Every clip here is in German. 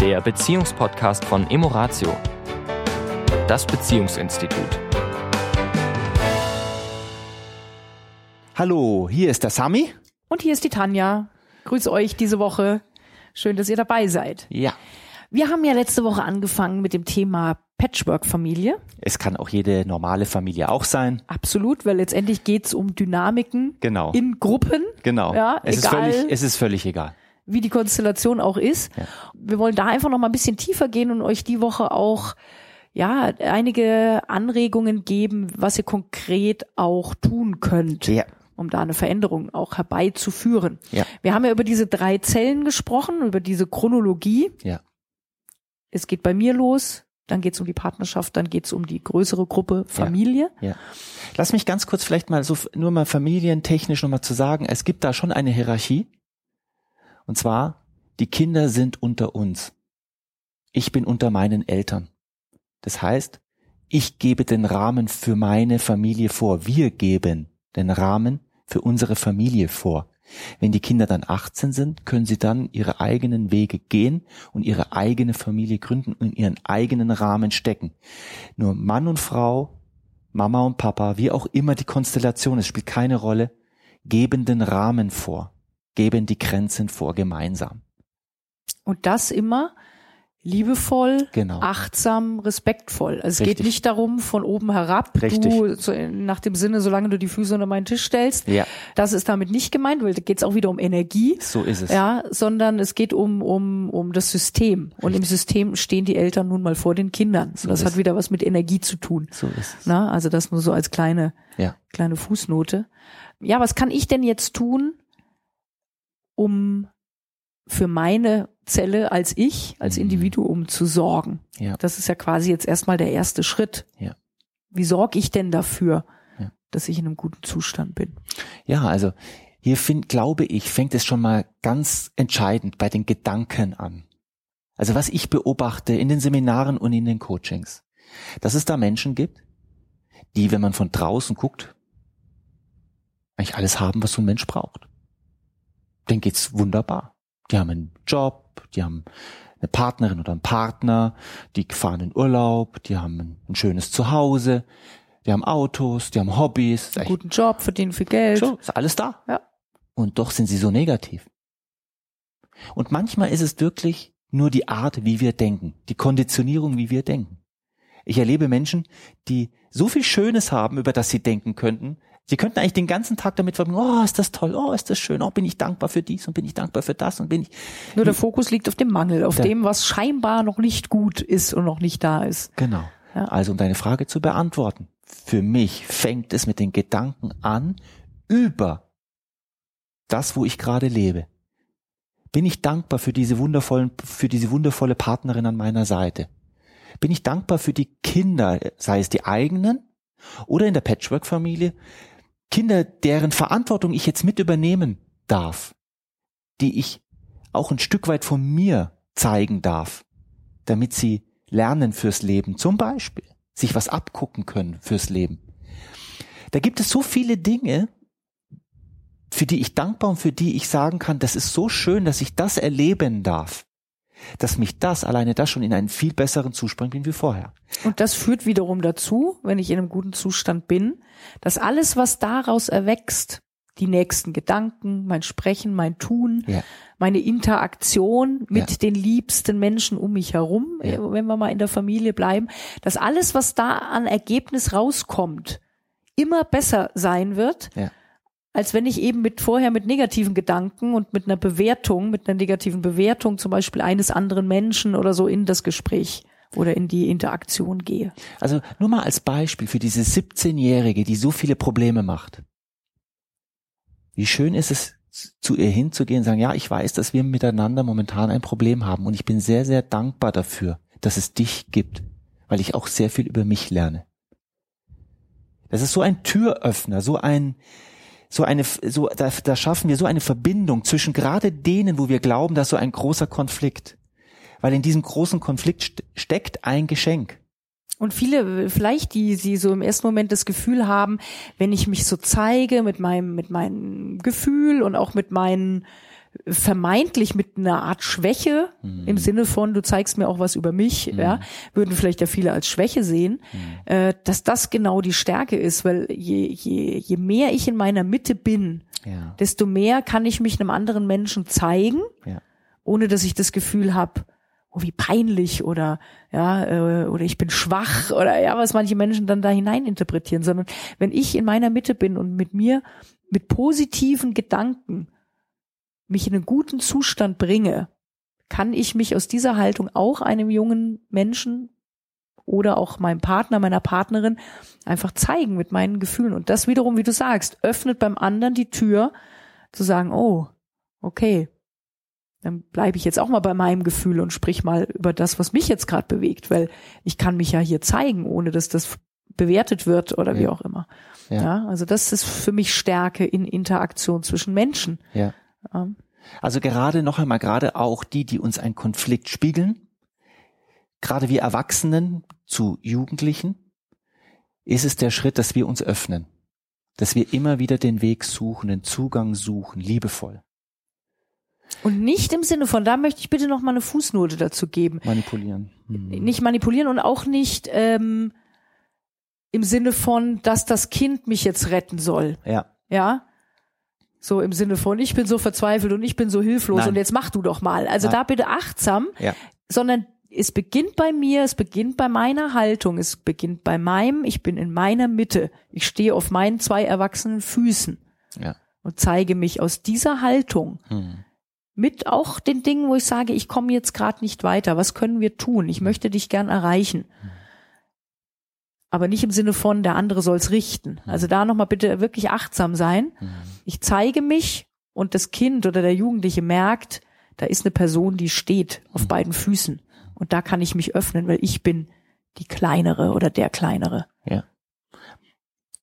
der Beziehungspodcast von Emoratio, das Beziehungsinstitut. Hallo, hier ist der Sami. Und hier ist die Tanja. Grüße euch diese Woche. Schön, dass ihr dabei seid. Ja. Wir haben ja letzte Woche angefangen mit dem Thema Patchwork-Familie. Es kann auch jede normale Familie auch sein. Absolut, weil letztendlich geht's um Dynamiken Genau. in Gruppen. Genau. Ja, es, egal. ist völlig, es ist völlig egal. Wie die Konstellation auch ist. Ja. Wir wollen da einfach noch mal ein bisschen tiefer gehen und euch die Woche auch ja einige Anregungen geben, was ihr konkret auch tun könnt, Ja. um da eine Veränderung auch herbeizuführen. Ja. Wir haben ja über diese drei Zellen gesprochen, über diese Chronologie. Ja. Es geht bei mir los, dann geht es um die Partnerschaft, dann geht es um die größere Gruppe Familie. Ja. Lass mich ganz kurz vielleicht mal so nur mal familientechnisch nochmal zu sagen, es gibt da schon eine Hierarchie. Und zwar, die Kinder sind unter uns. Ich bin unter meinen Eltern. Das heißt, ich gebe den Rahmen für meine Familie vor. Wir geben den Rahmen für unsere Familie vor. Wenn die Kinder dann 18 sind, können sie dann ihre eigenen Wege gehen und ihre eigene Familie gründen und ihren eigenen Rahmen stecken. Nur Mann und Frau, Mama und Papa, wie auch immer die Konstellation, es spielt keine Rolle, geben den Rahmen vor, geben die Grenzen vor gemeinsam. Und das immer liebevoll, Genau. achtsam, respektvoll. Also es Richtig. geht nicht darum, von oben herab, Richtig. du so nach dem Sinne, solange du die Füße unter meinen Tisch stellst. Ja, Das ist damit nicht gemeint, weil da geht es auch wieder um Energie. so ist es. Ja, sondern es geht um, um, um das System. Und im System stehen die Eltern nun mal vor den Kindern. So das hat wieder was mit Energie zu tun. So ist es. Na, also das nur so als kleine, Ja. kleine Fußnote. Ja, was kann ich denn jetzt tun, um für meine Zelle als ich, als Mhm. Individuum zu sorgen? Ja. Das ist ja quasi jetzt erstmal der erste Schritt. Ja. Wie sorge ich denn dafür, Ja. dass ich in einem guten Zustand bin? Ja, also hier find, glaube ich, fängt es schon mal ganz entscheidend bei den Gedanken an. Also was ich beobachte in den Seminaren und in den Coachings, dass es da Menschen gibt, die, wenn man von draußen guckt, eigentlich alles haben, was so ein Mensch braucht. Denen geht's wunderbar. Die haben einen Job, die haben eine Partnerin oder einen Partner, die fahren in Urlaub, die haben ein, schönes Zuhause, die haben Autos, die haben Hobbys. Einen guten Job, verdienen viel Geld. so, ist alles da. Ja. Und doch sind sie so negativ. Und manchmal ist es wirklich nur die Art, wie wir denken, die Konditionierung, wie wir denken. Ich erlebe Menschen, die so viel Schönes haben, über das sie denken könnten. Sie könnten eigentlich den ganzen Tag damit verbringen, oh, ist das toll, oh, ist das schön, oh, bin ich dankbar für dies und bin ich dankbar für das und bin ich, Nur der Fokus liegt auf dem Mangel, auf dem, was scheinbar noch nicht gut ist und noch nicht da ist. Genau. Ja. Also um deine Frage zu beantworten. Für mich fängt es mit den Gedanken an über das, wo ich gerade lebe. Bin ich dankbar für diese wundervollen, für diese wundervolle Partnerin an meiner Seite? Bin ich dankbar für die Kinder, sei es die eigenen oder in der Patchwork-Familie, Kinder, deren Verantwortung ich jetzt mit übernehmen darf, die ich auch ein Stück weit von mir zeigen darf, damit sie lernen fürs Leben, zum Beispiel, sich was abgucken können fürs Leben. Da gibt es so viele Dinge, für die ich dankbar und für die ich sagen kann, das ist so schön, dass ich das erleben darf, dass mich das, alleine das schon in einen viel besseren Zustand bin wie vorher. Und das führt wiederum dazu, wenn ich in einem guten Zustand bin, dass alles, was daraus erwächst, die nächsten Gedanken, mein Sprechen, mein Tun, Ja. meine Interaktion mit Ja. den liebsten Menschen um mich herum, Ja. äh, wenn wir mal in der Familie bleiben, dass alles, was da an Ergebnis rauskommt, immer besser sein wird, Ja. Als wenn ich eben mit vorher mit negativen Gedanken und mit einer Bewertung, mit einer negativen Bewertung zum Beispiel eines anderen Menschen oder so in das Gespräch oder in die Interaktion gehe. Also nur mal als Beispiel für diese 17-Jährige, die so viele Probleme macht. Wie schön ist es, zu ihr hinzugehen und sagen, ja, ich weiß, dass wir miteinander momentan ein Problem haben und ich bin sehr, sehr dankbar dafür, dass es dich gibt, weil ich auch sehr viel über mich lerne. Das ist so ein Türöffner, so ein, so eine, so, da, da schaffen wir so eine Verbindung zwischen gerade denen, wo wir glauben, dass so ein großer Konflikt. Weil in diesem großen Konflikt st steckt ein Geschenk. Und viele, vielleicht, die sie so im ersten Moment das Gefühl haben, wenn ich mich so zeige mit meinem, mit meinem Gefühl und auch mit meinen vermeintlich mit einer Art Schwäche Mhm. im Sinne von, du zeigst mir auch was über mich, ja, würden vielleicht ja viele als Schwäche sehen, Mhm. äh, dass das genau die Stärke ist, weil je, je, je mehr ich in meiner Mitte bin, Ja. desto mehr kann ich mich einem anderen Menschen zeigen, Ja. ohne dass ich das Gefühl habe, oh wie peinlich oder ja äh, oder ich bin schwach oder ja was manche Menschen dann da hinein interpretieren, sondern wenn ich in meiner Mitte bin und mit mir mit positiven Gedanken mich in einen guten Zustand bringe, kann ich mich aus dieser Haltung auch einem jungen Menschen oder auch meinem Partner, meiner Partnerin einfach zeigen mit meinen Gefühlen. Und das wiederum, wie du sagst, öffnet beim anderen die Tür zu sagen, oh, okay, dann bleibe ich jetzt auch mal bei meinem Gefühl und sprich mal über das, was mich jetzt gerade bewegt, weil ich kann mich ja hier zeigen, ohne dass das bewertet wird oder wie Ja. auch immer. Ja. Ja. also das ist für mich Stärke in Interaktion zwischen Menschen. Ja. Ja. Also gerade noch einmal, gerade auch die, die uns einen Konflikt spiegeln, gerade wir Erwachsenen zu Jugendlichen, ist es der Schritt, dass wir uns öffnen, dass wir immer wieder den Weg suchen, den Zugang suchen, liebevoll Und nicht im Sinne von, da möchte ich bitte noch mal eine Fußnote dazu geben. manipulieren. Hm. Nicht manipulieren und auch nicht ähm, im Sinne von, dass das Kind mich jetzt retten soll. Ja, Ja. So im Sinne von, ich bin so verzweifelt und ich bin so hilflos Nein. und jetzt mach du doch mal. Also Nein. da bitte achtsam, ja, sondern es beginnt bei mir, es beginnt bei meiner Haltung, es beginnt bei meinem, ich bin in meiner Mitte. Ich stehe auf meinen zwei erwachsenen Füßen ja. und zeige mich aus dieser Haltung Hm. mit auch den Dingen, wo ich sage, ich komme jetzt gerade nicht weiter. Was können wir tun? Ich möchte dich gern erreichen. Aber nicht im Sinne von, der andere soll's richten. Also da nochmal bitte wirklich achtsam sein. Hm. Ich zeige mich und das Kind oder der Jugendliche merkt, da ist eine Person, die steht auf beiden Füßen. Und da kann ich mich öffnen, weil ich bin die kleinere oder der kleinere. Ja.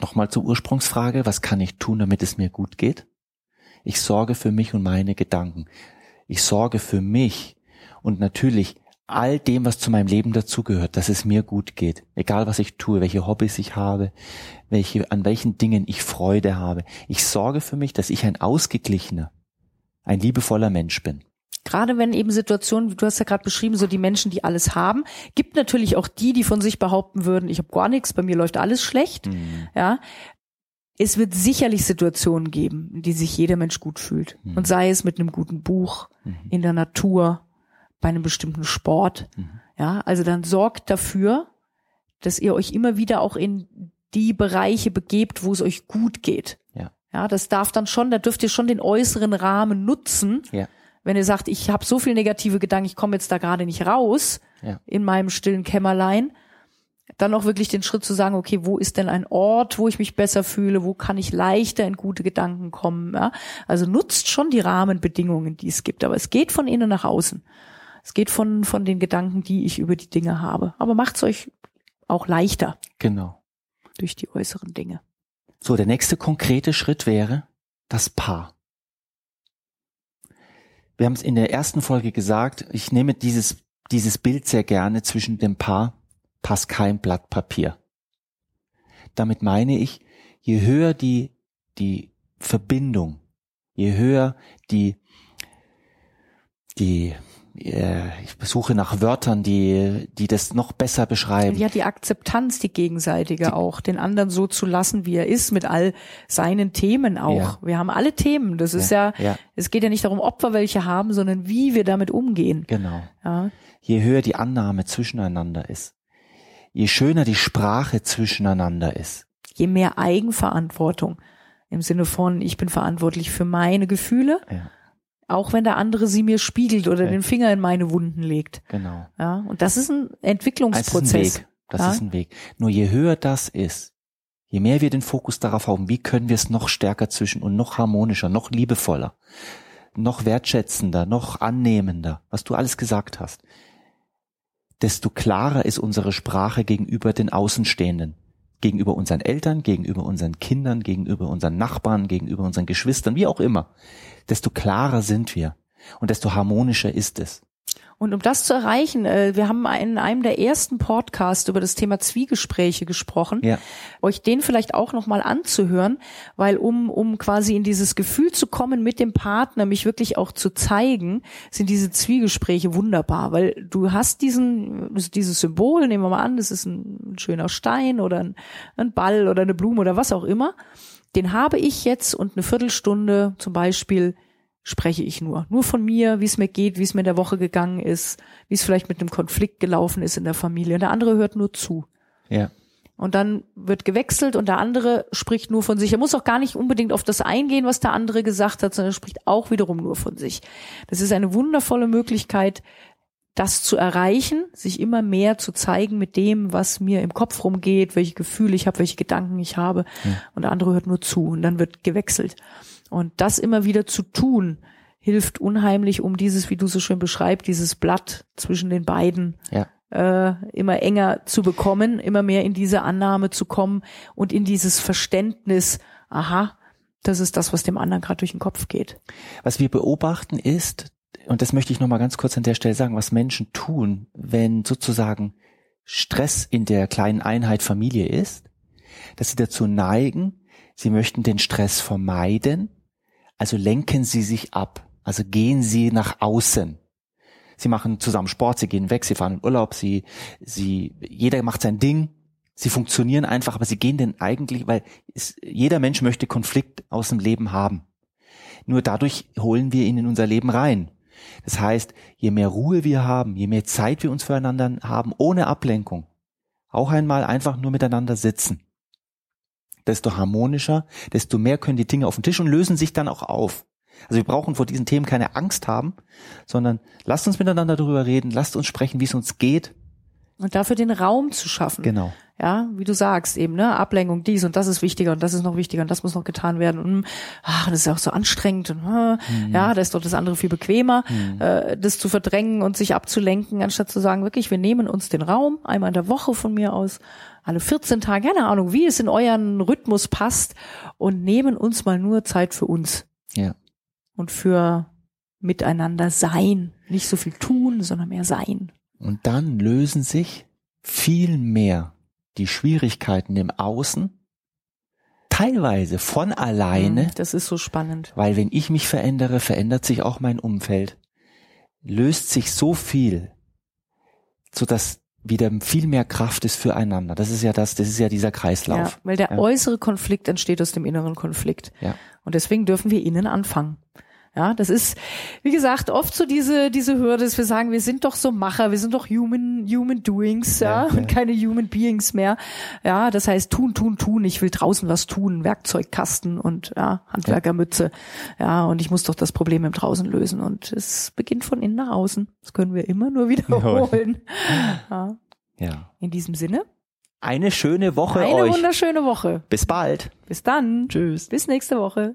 Nochmal zur Ursprungsfrage, was kann ich tun, damit es mir gut geht? Ich sorge für mich und meine Gedanken. Ich sorge für mich und natürlich all dem, was zu meinem Leben dazugehört, dass es mir gut geht. Egal was ich tue, welche Hobbys ich habe, welche, an welchen Dingen ich Freude habe. Ich sorge für mich, dass ich ein ausgeglichener, ein liebevoller Mensch bin. Gerade wenn eben Situationen, du hast ja gerade beschrieben, so die Menschen, die alles haben, gibt natürlich auch die, die von sich behaupten würden, ich habe gar nichts, bei mir läuft alles schlecht. Ja, es wird sicherlich Situationen geben, in die sich jeder Mensch gut fühlt. Mhm. Und sei es mit einem guten Buch, in der Natur, bei einem bestimmten Sport. Mhm. Ja, also dann sorgt dafür, dass ihr euch immer wieder auch in die Bereiche begebt, wo es euch gut geht. Ja. Ja, das darf dann schon, da dürft ihr schon den äußeren Rahmen nutzen. Ja. Wenn ihr sagt, ich habe so viel negative Gedanken, ich komme jetzt da gerade nicht raus Ja. in meinem stillen Kämmerlein, dann auch wirklich den Schritt zu sagen, okay, wo ist denn ein Ort, wo ich mich besser fühle, wo kann ich leichter in gute Gedanken kommen. Ja? Also nutzt schon die Rahmenbedingungen, die es gibt, aber es geht von innen nach außen. Es geht von, von den Gedanken, die ich über die Dinge habe. Aber macht's euch auch leichter Genau. durch die äußeren Dinge. So, der nächste konkrete Schritt wäre das Paar. Wir haben es in der ersten Folge gesagt, ich nehme dieses, dieses Bild sehr gerne zwischen dem Paar, passt kein Blatt Papier. Damit meine ich, je höher die, die Verbindung, je höher die, die, ich suche nach Wörtern, die, die das noch besser beschreiben. Ja, die Akzeptanz, die gegenseitige auch, den anderen so zu lassen, wie er ist, mit all seinen Themen auch. Ja. Wir haben alle Themen. Das ist ja, ja. es geht ja nicht darum, ob wir welche haben, sondern wie wir damit umgehen. Genau. Ja. je höher die Annahme zwischeneinander ist, je schöner die Sprache zwischeneinander ist. Je mehr Eigenverantwortung im Sinne von, ich bin verantwortlich für meine Gefühle, Ja, auch wenn der andere sie mir spiegelt oder Ja. den Finger in meine Wunden legt. genau. Ja, und das ist ein Es ist Entwicklungsprozess. ein Weg. Das Ja. ist ein Weg. Nur je höher das ist, je mehr wir den Fokus darauf haben, wie können wir es noch stärker zwischen und noch harmonischer, noch liebevoller, noch wertschätzender, noch annehmender, was du alles gesagt hast, desto klarer ist unsere Sprache gegenüber den Außenstehenden, gegenüber unseren Eltern, gegenüber unseren Kindern, gegenüber unseren Nachbarn, gegenüber unseren Geschwistern, wie auch immer. Desto klarer sind wir und desto harmonischer ist es. Und um das zu erreichen, äh, wir haben in einem der ersten Podcasts über das Thema Zwiegespräche gesprochen, Ja. euch den vielleicht auch nochmal anzuhören, weil um, um quasi in dieses Gefühl zu kommen mit dem Partner, mich wirklich auch zu zeigen, sind diese Zwiegespräche wunderbar, weil du hast diesen, dieses Symbol, nehmen wir mal an, das ist ein schöner Stein oder ein, ein Ball oder eine Blume oder was auch immer, den habe ich jetzt und eine Viertelstunde zum Beispiel spreche ich nur. Nur von mir, wie es mir geht, wie es mir in der Woche gegangen ist, wie es vielleicht mit einem Konflikt gelaufen ist in der Familie. Und der andere hört nur zu. Ja. Und dann wird gewechselt und der andere spricht nur von sich. Er muss auch gar nicht unbedingt auf das eingehen, was der andere gesagt hat, sondern er spricht auch wiederum nur von sich. Das ist eine wundervolle Möglichkeit, das zu erreichen, sich immer mehr zu zeigen mit dem, was mir im Kopf rumgeht, welche Gefühle ich habe, welche Gedanken ich habe. Und der andere hört nur zu und dann wird gewechselt. Und das immer wieder zu tun, hilft unheimlich, um dieses, wie du so schön beschreibst, dieses Blatt zwischen den beiden Ja. äh, immer enger zu bekommen, immer mehr in diese Annahme zu kommen und in dieses Verständnis, aha, das ist das, was dem anderen gerade durch den Kopf geht. Was wir beobachten ist, und das möchte ich nochmal ganz kurz an der Stelle sagen, was Menschen tun, wenn sozusagen Stress in der kleinen Einheit Familie ist, dass sie dazu neigen, sie möchten den Stress vermeiden, also lenken sie sich ab, also gehen sie nach außen. Sie machen zusammen Sport, sie gehen weg, sie fahren in Urlaub, sie, sie, jeder macht sein Ding, sie funktionieren einfach, aber sie gehen denn eigentlich, weil es, jeder Mensch möchte Konflikt aus dem Leben haben. Nur dadurch holen wir ihn in unser Leben rein. Das heißt, je mehr Ruhe wir haben, je mehr Zeit wir uns füreinander haben, ohne Ablenkung, auch einmal einfach nur miteinander sitzen, desto harmonischer, desto mehr können die Dinge auf den Tisch und lösen sich dann auch auf. Also wir brauchen vor diesen Themen keine Angst haben, sondern lasst uns miteinander darüber reden, lasst uns sprechen, wie es uns geht. Und dafür den Raum zu schaffen. Genau. Ja, wie du sagst, eben, ne, Ablenkung, dies und das ist wichtiger und das ist noch wichtiger und das muss noch getan werden. Und ach, das ist ja auch so anstrengend und äh, ja, da ist doch das andere viel bequemer, äh, das zu verdrängen und sich abzulenken, anstatt zu sagen, wirklich, wir nehmen uns den Raum, einmal in der Woche von mir aus, alle 14 Tage, keine Ahnung, wie es in euren Rhythmus passt und nehmen uns mal nur Zeit für uns Ja. und für miteinander sein. Nicht so viel tun, sondern mehr sein. Und dann lösen sich viel mehr die Schwierigkeiten im Außen, teilweise von alleine, Mhm, Das ist so spannend. weil wenn ich mich verändere, verändert sich auch mein Umfeld, löst sich so viel, so dass wieder viel mehr Kraft ist füreinander. Das ist ja das, das ist ja dieser Ja, Kreislauf. weil der Ja. äußere Konflikt entsteht aus dem inneren Konflikt. Ja. Und deswegen dürfen wir innen anfangen. Ja, das ist, wie gesagt, oft so diese, diese Hürde, dass wir sagen, wir sind doch so Macher, wir sind doch human, human doings, ja, Ja, ja. und keine human beings mehr. Ja, das heißt, tun, tun, tun, ich will draußen was tun, Werkzeugkasten und, ja, Handwerkermütze. Ja, und ich muss doch das Problem im Draußen lösen. Und es beginnt von innen nach außen. Das können wir immer nur wiederholen. Ja, Ja. in diesem Sinne, Eine schöne Woche eine euch. wunderschöne Woche. Bis bald. Bis dann. Tschüss. Bis nächste Woche.